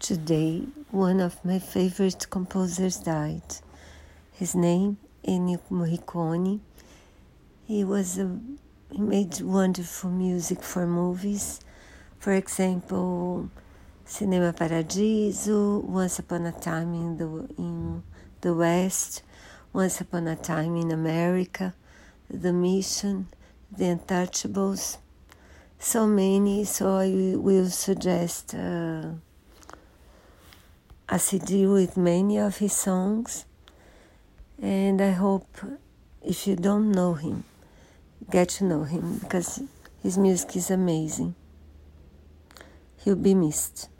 Today, one of my favorite composers died. His name, Ennio Morricone. He was a, he made wonderful music for movies. For example, Cinema Paradiso, Once Upon a Time in the in the West, Once Upon a Time in America, The Mission, The Untouchables. So many, so I will suggest. Uh, a CD with many of his songs. And I hope if you don't know him, get to know him because his music is amazing. He'll be missed.